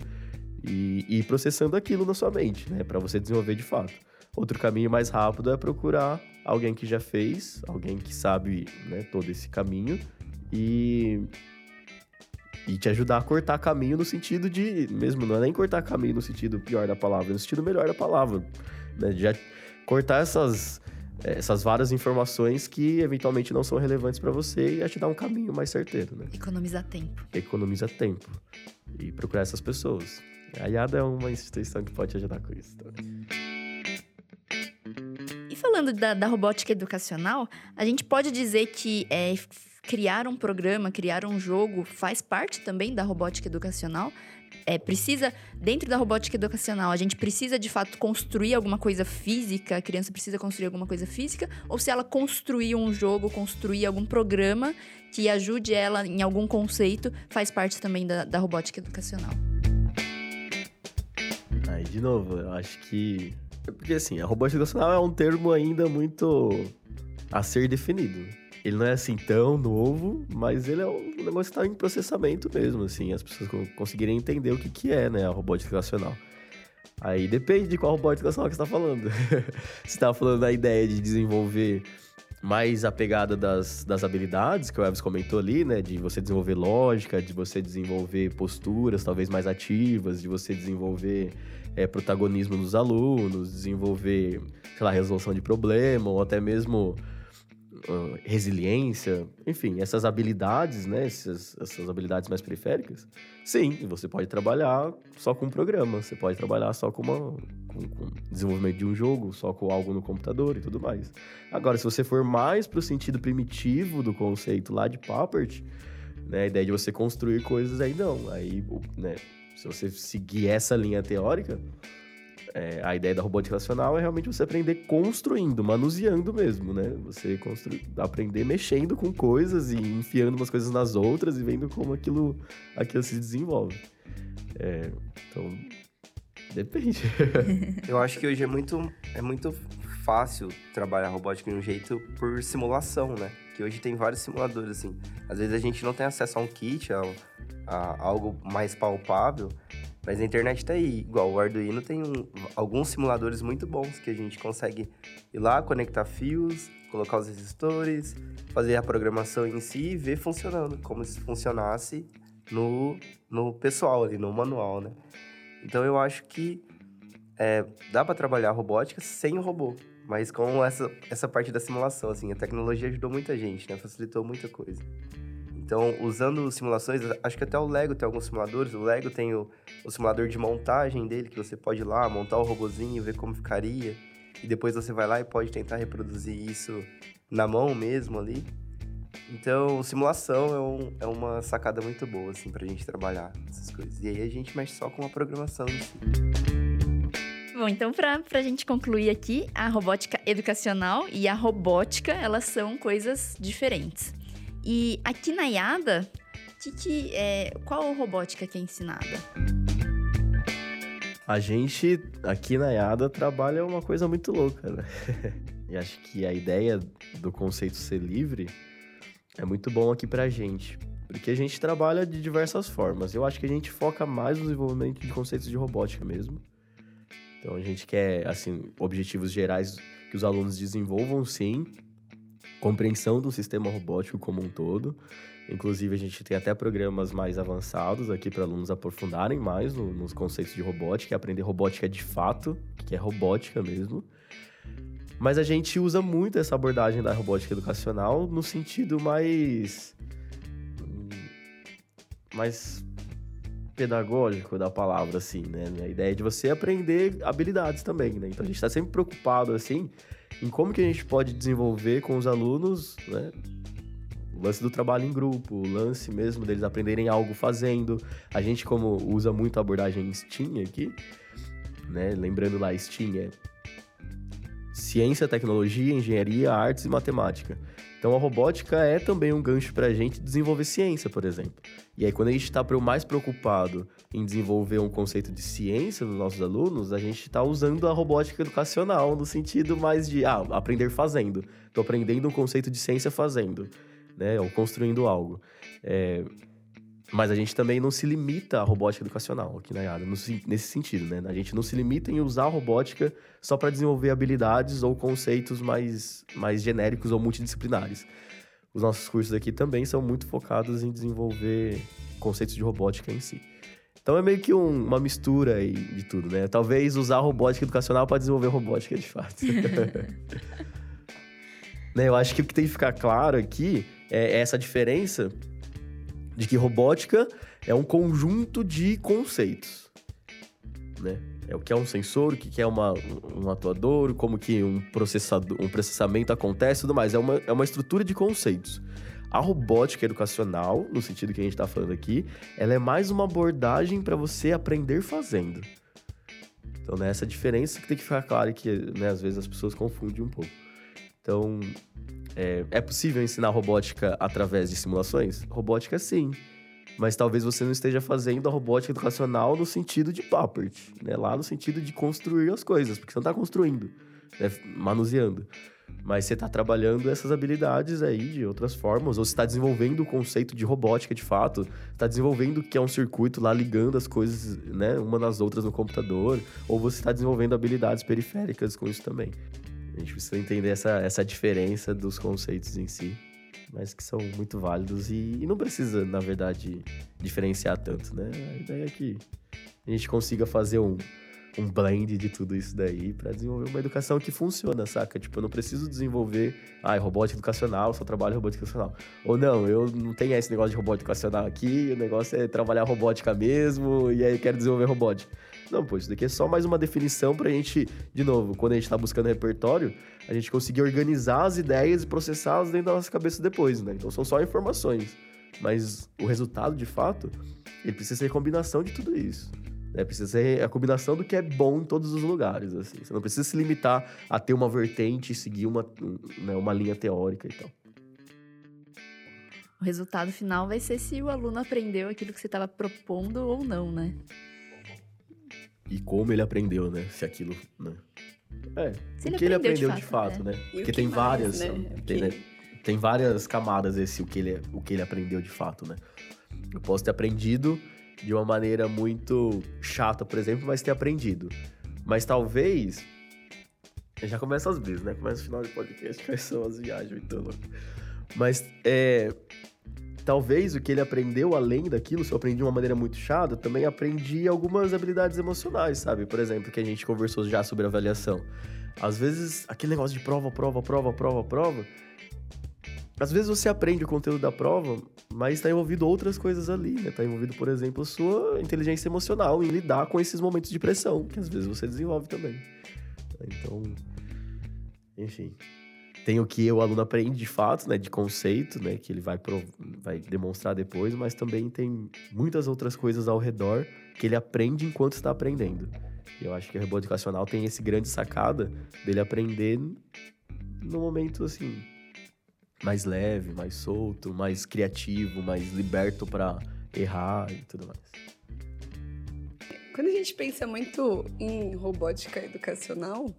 e, ir processando aquilo na sua mente, né? Para você desenvolver de fato. Outro caminho mais rápido é procurar alguém que já fez, alguém que sabe né, todo esse caminho e e te ajudar a cortar caminho no sentido de, mesmo não é nem cortar caminho no sentido pior da palavra, no sentido melhor da palavra, né? Já cortar essas, essas várias informações que eventualmente não são relevantes para você e a te dar um caminho mais certeiro, né? Economizar tempo. Economiza tempo. E procurar essas pessoas. A IADA é uma instituição que pode te ajudar com isso também. E falando da, da robótica educacional, a gente pode dizer que é, criar um programa, criar um jogo faz parte também da robótica educacional? É, precisa, dentro da robótica educacional, a gente precisa de fato construir alguma coisa física, a criança precisa construir alguma coisa física, ou se ela construir um jogo, construir algum programa que ajude ela em algum conceito, faz parte também da, da robótica educacional. Aí, de novo, eu acho que. Porque assim, a robótica educacional é um termo ainda muito a ser definido. Ele não é assim tão novo, mas ele é um negócio que está em processamento mesmo, assim, as pessoas conseguirem entender o que, que é, né, a robótica educacional. Aí depende de qual robótica educacional que você está falando. você está falando da ideia de desenvolver mais a pegada das, das habilidades que o Elvis comentou ali, né? De você desenvolver lógica, de você desenvolver posturas talvez mais ativas, de você desenvolver é, protagonismo nos alunos, desenvolver, sei lá, resolução de problema, ou até mesmo uh, resiliência, enfim, essas habilidades, né? Essas, essas habilidades mais periféricas. Sim, você pode trabalhar só com um programa, você pode trabalhar só com, uma, com, com desenvolvimento de um jogo, só com algo no computador e tudo mais. Agora, se você for mais para o sentido primitivo do conceito lá de Papert, né? A ideia de você construir coisas aí não. Aí, né? Se você seguir essa linha teórica, é, a ideia da robótica racional é realmente você aprender construindo, manuseando mesmo, né? Você construir, aprender mexendo com coisas e enfiando umas coisas nas outras e vendo como aquilo, aquilo se desenvolve. É, então, depende. Eu acho que hoje é muito, é muito fácil trabalhar robótica de um jeito por simulação, né? Que hoje tem vários simuladores, assim. Às vezes a gente não tem acesso a um kit, a, a algo mais palpável, mas a internet tá aí. Igual o Arduino tem um, alguns simuladores muito bons que a gente consegue ir lá, conectar fios, colocar os resistores, fazer a programação em si e ver funcionando, como se funcionasse no, no pessoal ali, no manual, né? Então eu acho que é, dá para trabalhar robótica sem o robô, mas com essa, essa parte da simulação, assim, a tecnologia ajudou muita gente, né? Facilitou muita coisa. Então, usando simulações, acho que até o Lego tem alguns simuladores. O Lego tem o, o simulador de montagem dele, que você pode ir lá, montar o robozinho, ver como ficaria. E depois você vai lá e pode tentar reproduzir isso na mão mesmo ali. Então, simulação é, um, é uma sacada muito boa, assim, pra gente trabalhar essas coisas. E aí a gente mexe só com a programação em si. Bom, então para a gente concluir aqui, a robótica educacional e a robótica, elas são coisas diferentes. E aqui na IADA, é, qual robótica que é ensinada? A gente, aqui na IADA, trabalha uma coisa muito louca, né? e acho que a ideia do conceito ser livre é muito bom aqui pra gente. Porque a gente trabalha de diversas formas. Eu acho que a gente foca mais no desenvolvimento de conceitos de robótica mesmo. Então a gente quer, assim, objetivos gerais que os alunos desenvolvam, sim, compreensão do sistema robótico como um todo. Inclusive, a gente tem até programas mais avançados aqui para alunos aprofundarem mais no, nos conceitos de robótica, aprender robótica de fato, que é robótica mesmo. Mas a gente usa muito essa abordagem da robótica educacional no sentido mais. mais pedagógico da palavra, assim, né? A ideia é de você aprender habilidades também, né? Então a gente está sempre preocupado, assim, em como que a gente pode desenvolver com os alunos, né? O lance do trabalho em grupo, o lance mesmo deles aprenderem algo fazendo. A gente, como usa muito a abordagem STEAM aqui, né? Lembrando lá, STEAM é ciência, tecnologia, engenharia, artes e matemática. Então a robótica é também um gancho para a gente desenvolver ciência, por exemplo. E aí quando a gente está mais preocupado em desenvolver um conceito de ciência nos nossos alunos, a gente está usando a robótica educacional no sentido mais de ah, aprender fazendo. Estou aprendendo um conceito de ciência fazendo, né? Ou construindo algo. É, mas a gente também não se limita à robótica educacional aqui na IADA, nesse sentido, né? A gente não se limita em usar a robótica só para desenvolver habilidades ou conceitos mais, mais genéricos ou multidisciplinares. Os nossos cursos aqui também são muito focados em desenvolver conceitos de robótica em si. Então é meio que um, uma mistura de tudo, né? Talvez usar a robótica educacional para desenvolver robótica de fato. né? Eu acho que o que tem que ficar claro aqui é essa diferença de que robótica é um conjunto de conceitos, né? É o que é um sensor, o que é uma, um atuador, como que um, processador, um processamento acontece e tudo mais. É uma, é uma estrutura de conceitos. A robótica educacional, no sentido que a gente está falando aqui, ela é mais uma abordagem para você aprender fazendo. Então, né, essa diferença que tem que ficar clara que né, às vezes as pessoas confundem um pouco. Então, é, é possível ensinar robótica através de simulações? Robótica, sim. Mas talvez você não esteja fazendo a robótica educacional no sentido de Papert, né? Lá no sentido de construir as coisas, porque você não está construindo, né? manuseando. Mas você está trabalhando essas habilidades aí de outras formas, ou você está desenvolvendo o conceito de robótica de fato, está desenvolvendo o que é um circuito lá ligando as coisas, né, uma nas outras no computador, ou você está desenvolvendo habilidades periféricas com isso também. A gente precisa entender essa, essa diferença dos conceitos em si, mas que são muito válidos e, e não precisa, na verdade, diferenciar tanto, né? A ideia é que a gente consiga fazer um, um blend de tudo isso daí para desenvolver uma educação que funciona, saca? Tipo, eu não preciso desenvolver, ah, robótica educacional, só trabalho robótica educacional. Ou não, eu não tenho esse negócio de robótica educacional aqui, o negócio é trabalhar robótica mesmo, e aí quero desenvolver robótica. Não, pô, isso daqui é só mais uma definição pra gente, de novo, quando a gente tá buscando repertório, a gente conseguir organizar as ideias e processá-las dentro da nossa cabeça depois, né? Então são só informações. Mas o resultado, de fato, ele precisa ser a combinação de tudo isso. Né? Precisa ser a combinação do que é bom em todos os lugares, assim. Você não precisa se limitar a ter uma vertente e seguir uma, né, uma linha teórica e tal. O resultado final vai ser se o aluno aprendeu aquilo que você estava propondo ou não, né? E como ele aprendeu, né? Se aquilo, né? É, Se o que ele aprendeu aprendeu de de fato, fato, né? né? Porque que tem mais, várias, né? tem, né? tem várias camadas esse o que ele o que ele aprendeu de fato, né? Eu posso ter aprendido de uma maneira muito chata, por exemplo, mas ter aprendido. Mas talvez já começa as vezes, né? Começa o final do podcast, começam as viagens, muito louco. Mas é talvez o que ele aprendeu além daquilo, se eu aprendi de uma maneira muito chata, também aprendi algumas habilidades emocionais, sabe? Por exemplo, que a gente conversou já sobre avaliação. Às vezes, aquele negócio de prova, prova, prova, prova, prova. Às vezes você aprende o conteúdo da prova, mas está envolvido outras coisas ali, né? Tá envolvido, por exemplo, sua inteligência emocional em lidar com esses momentos de pressão, que às vezes você desenvolve também. Então, enfim tem o que o aluno aprende de fato, né, de conceito, né, que ele vai, vai demonstrar depois, mas também tem muitas outras coisas ao redor que ele aprende enquanto está aprendendo. E eu acho que o robô educacional tem esse grande sacada dele aprender no momento assim mais leve, mais solto, mais criativo, mais liberto para errar e tudo mais. Quando a gente pensa muito em robótica educacional,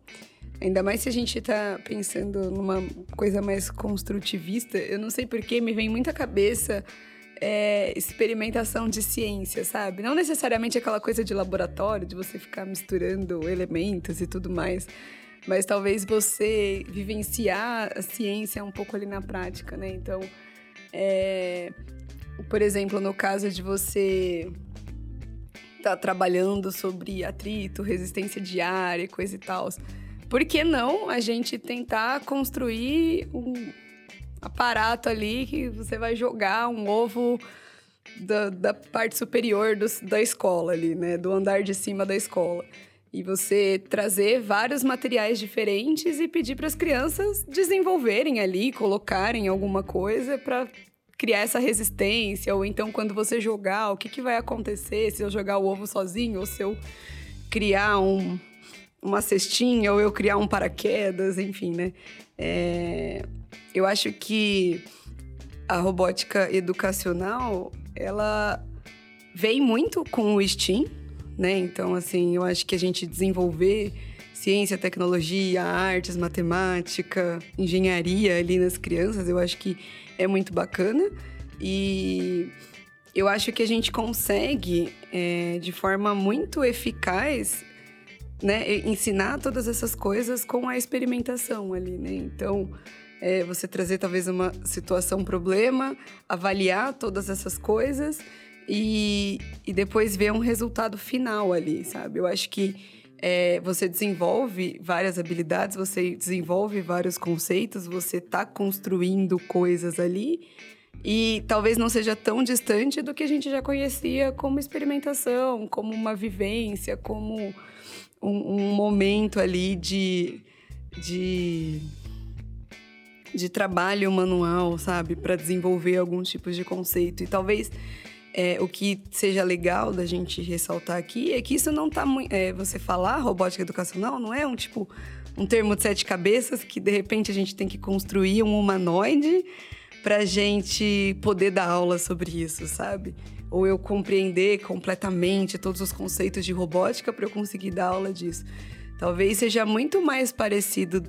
Ainda mais se a gente está pensando numa coisa mais construtivista, eu não sei porquê, me vem muita cabeça é, experimentação de ciência, sabe? Não necessariamente aquela coisa de laboratório, de você ficar misturando elementos e tudo mais, mas talvez você vivenciar a ciência um pouco ali na prática, né? Então, é, por exemplo, no caso de você estar tá trabalhando sobre atrito, resistência diária, coisa e tal por que não a gente tentar construir um aparato ali que você vai jogar um ovo da, da parte superior do, da escola ali, né? Do andar de cima da escola. E você trazer vários materiais diferentes e pedir para as crianças desenvolverem ali, colocarem alguma coisa para criar essa resistência. Ou então, quando você jogar, o que, que vai acontecer se eu jogar o ovo sozinho ou se eu criar um, uma cestinha ou eu criar um paraquedas, enfim, né? É, eu acho que a robótica educacional, ela vem muito com o STEAM, né? Então, assim, eu acho que a gente desenvolver ciência, tecnologia, artes, matemática, engenharia ali nas crianças, eu acho que é muito bacana. E eu acho que a gente consegue, é, de forma muito eficaz, né, ensinar todas essas coisas com a experimentação ali, né? Então, é, você trazer talvez uma situação, um problema, avaliar todas essas coisas e, e depois ver um resultado final ali, sabe? Eu acho que é, você desenvolve várias habilidades, você desenvolve vários conceitos, você está construindo coisas ali e talvez não seja tão distante do que a gente já conhecia como experimentação, como uma vivência, como um, um momento ali de, de, de trabalho manual, sabe? Para desenvolver alguns tipos de conceito. E talvez é, o que seja legal da gente ressaltar aqui é que isso não tá muito. É, você falar robótica educacional não é um tipo um termo de sete cabeças que de repente a gente tem que construir um humanoide para gente poder dar aula sobre isso, sabe? Ou eu compreender completamente todos os conceitos de robótica para eu conseguir dar aula disso. Talvez seja muito mais parecido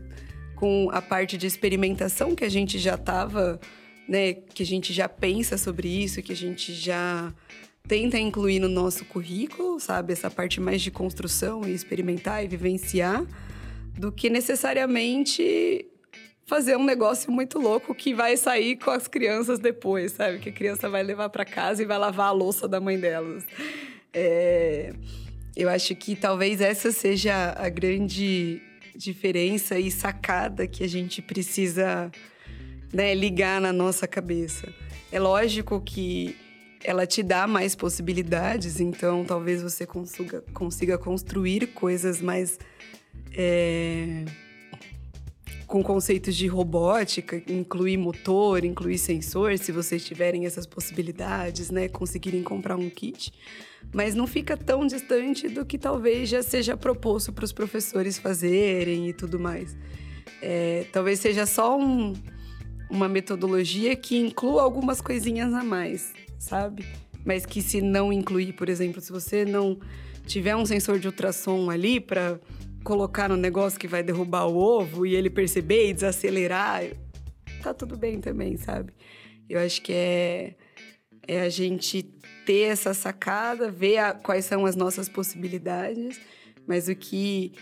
com a parte de experimentação que a gente já estava, né, que a gente já pensa sobre isso, que a gente já tenta incluir no nosso currículo, sabe, essa parte mais de construção e experimentar e vivenciar, do que necessariamente fazer um negócio muito louco que vai sair com as crianças depois, sabe? Que a criança vai levar para casa e vai lavar a louça da mãe delas. É... Eu acho que talvez essa seja a grande diferença e sacada que a gente precisa né, ligar na nossa cabeça. É lógico que ela te dá mais possibilidades, então talvez você consiga, consiga construir coisas mais. É, com conceitos de robótica, incluir motor, incluir sensor, se vocês tiverem essas possibilidades, né, conseguirem comprar um kit. Mas não fica tão distante do que talvez já seja proposto para os professores fazerem e tudo mais. É, talvez seja só um, uma metodologia que inclua algumas coisinhas a mais, sabe? Mas que se não incluir, por exemplo, se você não tiver um sensor de ultrassom ali para colocar no negócio que vai derrubar o ovo e ele perceber e desacelerar, tá tudo bem também, sabe? Eu acho que é, é a gente ter essa sacada, ver a, quais são as nossas possibilidades, mas o que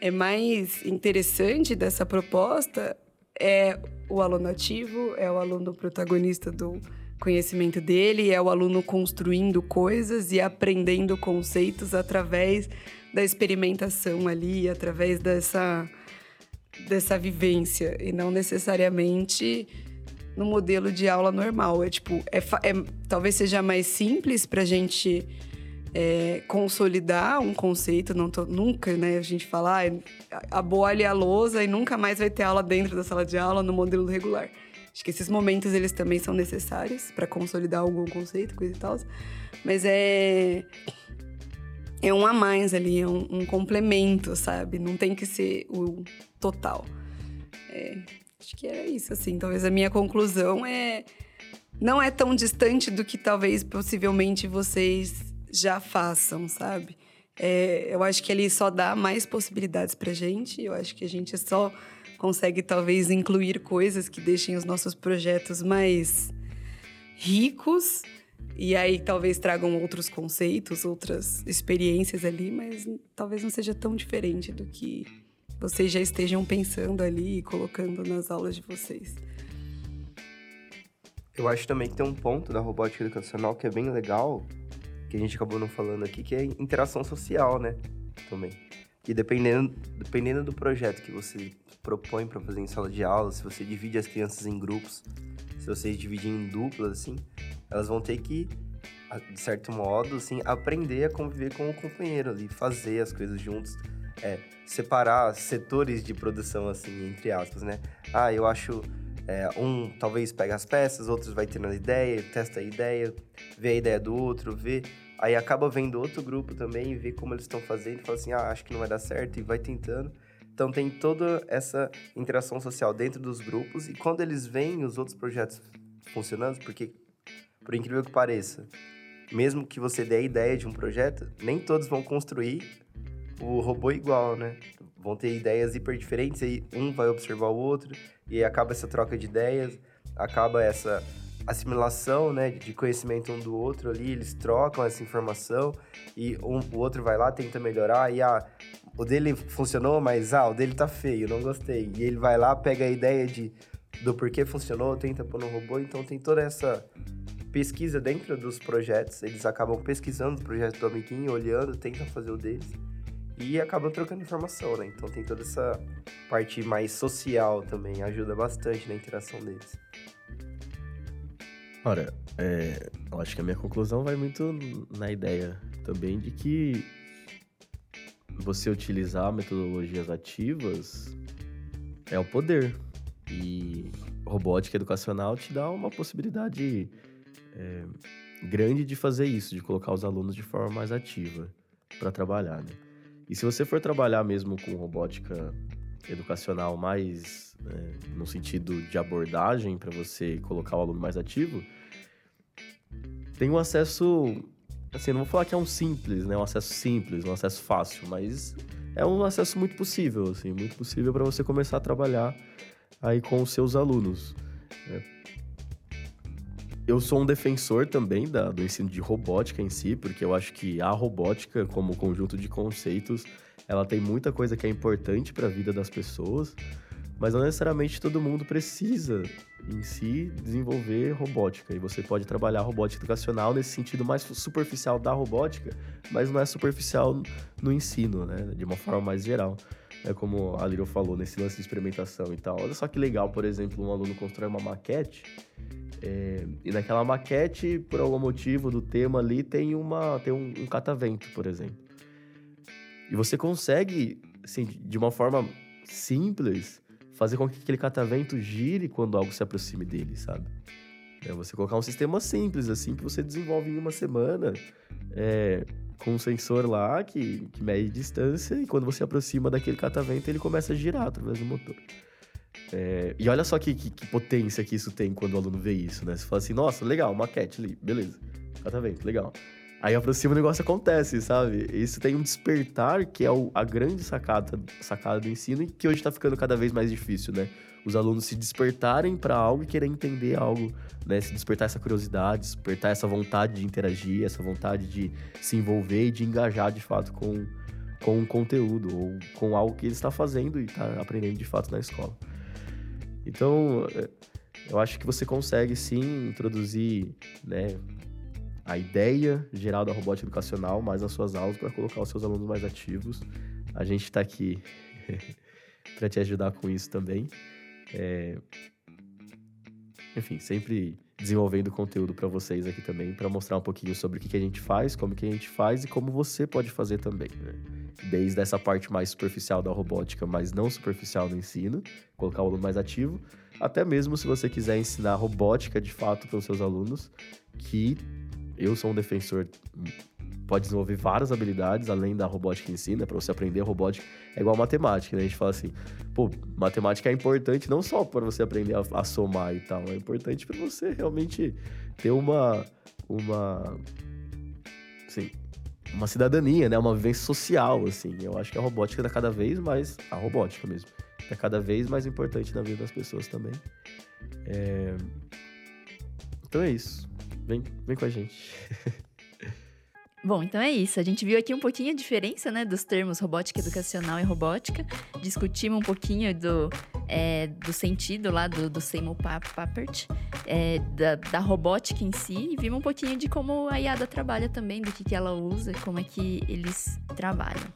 é mais interessante dessa proposta é o aluno ativo, é o aluno protagonista do conhecimento dele, é o aluno construindo coisas e aprendendo conceitos através da experimentação ali, através dessa, dessa vivência, e não necessariamente no modelo de aula normal. É tipo, é, é talvez seja mais simples para a gente é, consolidar um conceito, não tô, nunca, né? A gente fala, ah, e a lousa e nunca mais vai ter aula dentro da sala de aula no modelo regular. Acho que esses momentos eles também são necessários para consolidar algum conceito, coisa e tal. Mas é é um a mais ali, é um, um complemento, sabe? Não tem que ser o total. É, acho que era isso, assim. Talvez a minha conclusão é. Não é tão distante do que talvez possivelmente vocês já façam, sabe? É, eu acho que ele só dá mais possibilidades pra gente. Eu acho que a gente só consegue, talvez, incluir coisas que deixem os nossos projetos mais ricos e aí talvez tragam outros conceitos, outras experiências ali, mas talvez não seja tão diferente do que vocês já estejam pensando ali e colocando nas aulas de vocês. Eu acho também que tem um ponto da robótica educacional que é bem legal, que a gente acabou não falando aqui, que é interação social, né? Também. E dependendo, dependendo do projeto que você propõe para fazer em sala de aula, se você divide as crianças em grupos, se vocês dividem em duplas, assim, elas vão ter que, de certo modo, assim, aprender a conviver com o companheiro ali, fazer as coisas juntos, é, separar setores de produção, assim, entre aspas, né? Ah, eu acho. É, um talvez pega as peças, outros vai a ideia, testa a ideia, vê a ideia do outro, vê. Aí acaba vendo outro grupo também, vê como eles estão fazendo e fala assim: ah, acho que não vai dar certo, e vai tentando. Então tem toda essa interação social dentro dos grupos, e quando eles veem os outros projetos funcionando, porque por incrível que pareça, mesmo que você dê a ideia de um projeto, nem todos vão construir o robô igual, né? Vão ter ideias hiper diferentes, aí um vai observar o outro, e acaba essa troca de ideias, acaba essa assimilação, né, de conhecimento um do outro ali, eles trocam essa informação e um, o outro vai lá, tenta melhorar, e ah, o dele funcionou, mas ah, o dele tá feio, não gostei. E ele vai lá, pega a ideia de, do porquê funcionou, tenta pôr no robô, então tem toda essa pesquisa dentro dos projetos, eles acabam pesquisando os projetos do amiguinho, olhando, tentam fazer o deles e acabam trocando informação, né? Então tem toda essa parte mais social também, ajuda bastante na interação deles. Ora, é, eu acho que a minha conclusão vai muito na ideia também de que você utilizar metodologias ativas é o poder. E robótica educacional te dá uma possibilidade é, grande de fazer isso, de colocar os alunos de forma mais ativa para trabalhar, né? E se você for trabalhar mesmo com robótica educacional mais né, no sentido de abordagem para você colocar o aluno mais ativo, tem um acesso, assim, não vou falar que é um simples, né, um acesso simples, um acesso fácil, mas é um acesso muito possível, assim, muito possível para você começar a trabalhar aí com os seus alunos. Né? Eu sou um defensor também da, do ensino de robótica em si, porque eu acho que a robótica, como conjunto de conceitos, ela tem muita coisa que é importante para a vida das pessoas, mas não necessariamente todo mundo precisa em si desenvolver robótica. E você pode trabalhar robótica educacional nesse sentido mais superficial da robótica, mas não é superficial no ensino, né? De uma forma mais geral. É como a Liro falou, nesse lance de experimentação e tal. Olha só que legal, por exemplo, um aluno constrói uma maquete é, e naquela maquete, por algum motivo do tema ali, tem, uma, tem um, um catavento, por exemplo. E você consegue, assim, de uma forma simples, fazer com que aquele catavento gire quando algo se aproxime dele, sabe? É você colocar um sistema simples, assim, que você desenvolve em uma semana, é, com um sensor lá que, que mede distância, e quando você aproxima daquele catavento, ele começa a girar através do motor. É, e olha só que, que, que, potência que isso tem quando o aluno vê isso, né? Você fala assim, nossa, legal, maquete ali, beleza. Catavento, legal. Aí aproxima o negócio acontece, sabe? Isso tem um despertar que é o, a grande sacada, sacada do ensino e que hoje está ficando cada vez mais difícil, né? Os alunos se despertarem para algo e querer entender algo, né? Se despertar essa curiosidade, despertar essa vontade de interagir, essa vontade de se envolver e de engajar de fato com, com um conteúdo ou com algo que ele está fazendo e está aprendendo de fato na escola. Então, é, eu acho que você consegue sim introduzir, né, a ideia geral da robótica educacional mais nas suas aulas para colocar os seus alunos mais ativos. A gente está aqui para te ajudar com isso também. É... Enfim, sempre desenvolvendo conteúdo para vocês aqui também, para mostrar um pouquinho sobre o que, que, a gente faz, como que a gente faz e como você pode fazer também. Né? Desde essa parte mais superficial da robótica, mas não superficial no ensino, colocar o aluno mais ativo, até mesmo se você quiser ensinar robótica de fato para os seus alunos, que eu sou um defensor pode desenvolver várias habilidades além da robótica em si, né? Para você aprender robótica é igual matemática, né? A gente fala assim, pô, matemática é importante não só para você aprender a, a, somar e tal, é importante para você realmente ter uma uma assim, uma cidadania, né? Uma vivência social, assim. Eu acho que a robótica está cada vez mais a robótica mesmo, é cada vez mais importante na vida das pessoas também. É... Então é isso. Vem, vem com a gente. Bom, então é isso. A gente viu aqui um pouquinho a diferença né, dos termos robótica educacional e robótica. Discutimos um pouquinho do, é, do sentido lá do, do Seymour Papert, é, da, da, robótica em si, e vimos um pouquinho de como a IADA trabalha também, do que, que ela usa, como é que eles trabalham.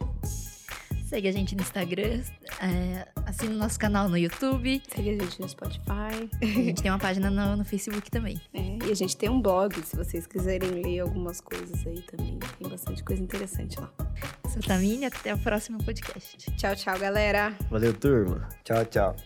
Segue a gente no Instagram, é, assina o nosso canal no YouTube. Segue a gente no Spotify. A gente tem uma página no, no Facebook também. É, e a gente tem um blog, se vocês quiserem ler algumas coisas aí também. Tem bastante coisa interessante lá. Eu sou Tamine, até o próximo podcast. Tchau, tchau, galera. Valeu, turma. Tchau, tchau.